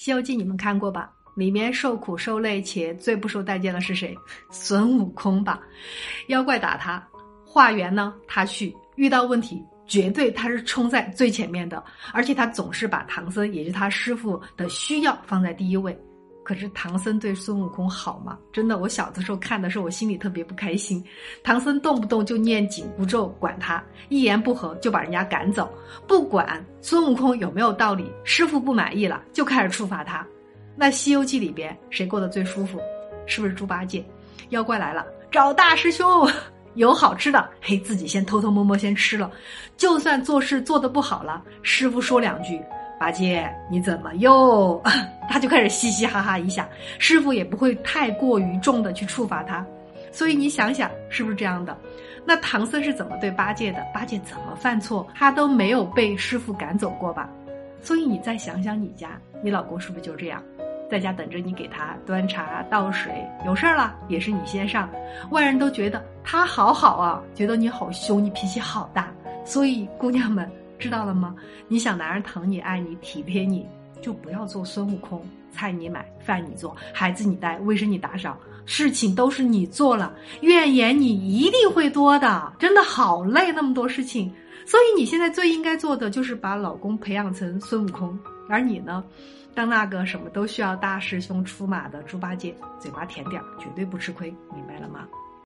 西游记》你们看过吧？里面受苦受累且最不受待见的是谁？孙悟空吧。妖怪打他，化缘呢，他去；遇到问题，绝对他是冲在最前面的，而且他总是把唐僧，也就是他师傅的需要放在第一位。可是唐僧对孙悟空好吗？真的，我小的时候看的时候，我心里特别不开心。唐僧动不动就念紧箍咒管他，一言不合就把人家赶走，不管孙悟空有没有道理，师傅不满意了就开始处罚他。那《西游记》里边谁过得最舒服？是不是猪八戒？妖怪来了，找大师兄，有好吃的，嘿，自己先偷偷摸摸先吃了。就算做事做得不好了，师傅说两句。八戒，你怎么又？他就开始嘻嘻哈哈一下，师傅也不会太过于重的去处罚他，所以你想想是不是这样的？那唐僧是怎么对八戒的？八戒怎么犯错，他都没有被师傅赶走过吧？所以你再想想你家，你老公是不是就这样，在家等着你给他端茶倒水，有事儿了也是你先上，外人都觉得他好好啊，觉得你好凶，你脾气好大，所以姑娘们。知道了吗？你想男人疼你、爱你、体贴你，就不要做孙悟空。菜你买，饭你做，孩子你带，卫生你打扫，事情都是你做了，怨言你一定会多的。真的好累，那么多事情。所以你现在最应该做的就是把老公培养成孙悟空，而你呢，当那个什么都需要大师兄出马的猪八戒，嘴巴甜点儿绝对不吃亏，明白了吗？